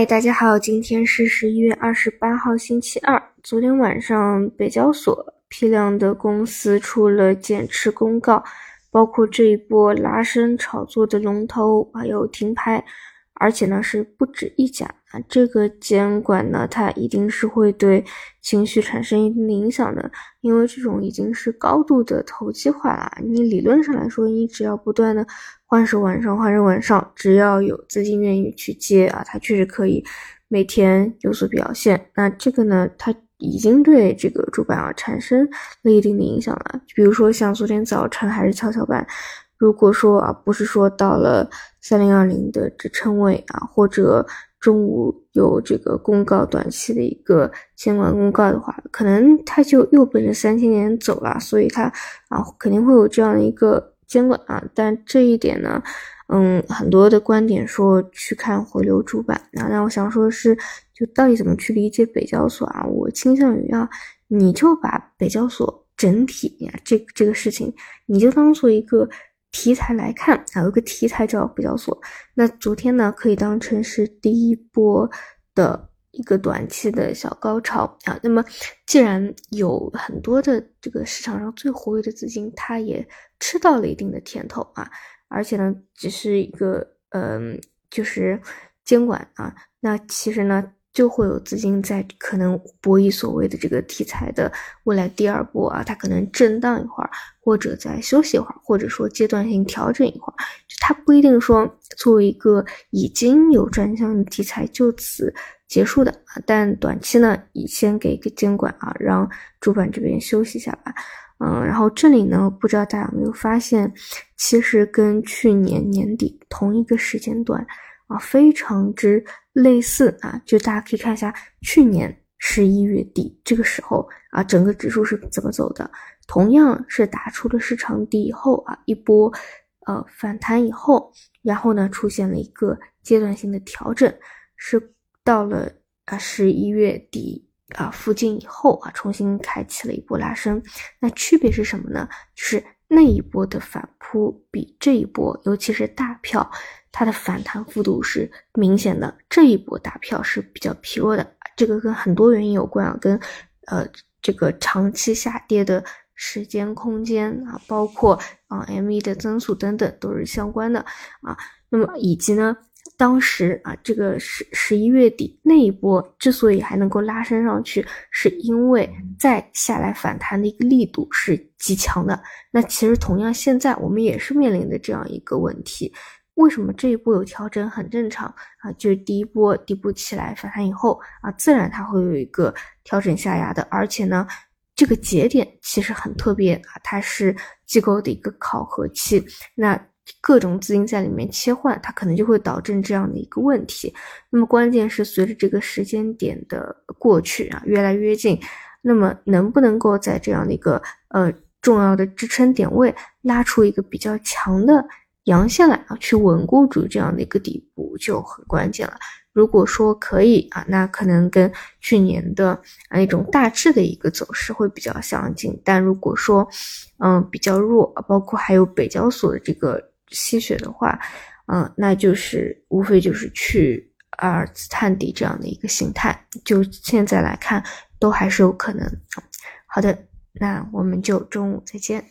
嗨，大家好，今天是十一月二十八号，星期二。昨天晚上，北交所批量的公司出了减持公告，包括这一波拉升炒作的龙头，还有停牌。而且呢，是不止一家啊。这个监管呢，它一定是会对情绪产生一定的影响的，因为这种已经是高度的投机化了。你理论上来说，你只要不断的换手往上，换手往上，只要有资金愿意去接啊，它确实可以每天有所表现。那这个呢，它已经对这个主板啊产生了一定的影响了。比如说像昨天早晨还是跷跷板。如果说啊，不是说到了三零二零的支撑位啊，或者中午有这个公告短期的一个监管公告的话，可能它就又奔着三千点走了，所以它啊肯定会有这样的一个监管啊。但这一点呢，嗯，很多的观点说去看回流主板啊，那我想说的是，就到底怎么去理解北交所啊？我倾向于啊，你就把北交所整体呀这这个事情，你就当做一个。题材来看啊，有个题材叫北交所。那昨天呢，可以当成是第一波的一个短期的小高潮啊。那么，既然有很多的这个市场上最活跃的资金，它也吃到了一定的甜头啊，而且呢，只是一个嗯，就是监管啊。那其实呢。就会有资金在可能博弈所谓的这个题材的未来第二波啊，它可能震荡一会儿，或者再休息一会儿，或者说阶段性调整一会儿，它不一定说作为一个已经有专项的题材就此结束的啊。但短期呢，以先给一个监管啊，让主板这边休息一下吧。嗯，然后这里呢，不知道大家有没有发现，其实跟去年年底同一个时间段。啊，非常之类似啊，就大家可以看一下去年十一月底这个时候啊，整个指数是怎么走的？同样是打出了市场底以后啊，一波呃反弹以后，然后呢出现了一个阶段性的调整，是到了啊十一月底啊附近以后啊，重新开启了一波拉升。那区别是什么呢？就是那一波的反扑比这一波，尤其是大票。它的反弹幅度是明显的，这一波大票是比较疲弱的，这个跟很多原因有关啊，跟呃这个长期下跌的时间空间啊，包括啊 M E 的增速等等都是相关的啊。那么以及呢，当时啊这个十十一月底那一波之所以还能够拉升上去，是因为再下来反弹的一个力度是极强的。那其实同样现在我们也是面临的这样一个问题。为什么这一波有调整很正常啊？就是第一波底部起来反弹以后啊，自然它会有一个调整下压的，而且呢，这个节点其实很特别啊，它是机构的一个考核期，那各种资金在里面切换，它可能就会导致这样的一个问题。那么关键是随着这个时间点的过去啊，越来越近，那么能不能够在这样的一个呃重要的支撑点位拉出一个比较强的？阳线来啊，去稳固住这样的一个底部就很关键了。如果说可以啊，那可能跟去年的啊那种大致的一个走势会比较相近。但如果说嗯比较弱，包括还有北交所的这个吸血的话，嗯，那就是无非就是去二次探底这样的一个形态。就现在来看，都还是有可能。好的，那我们就中午再见。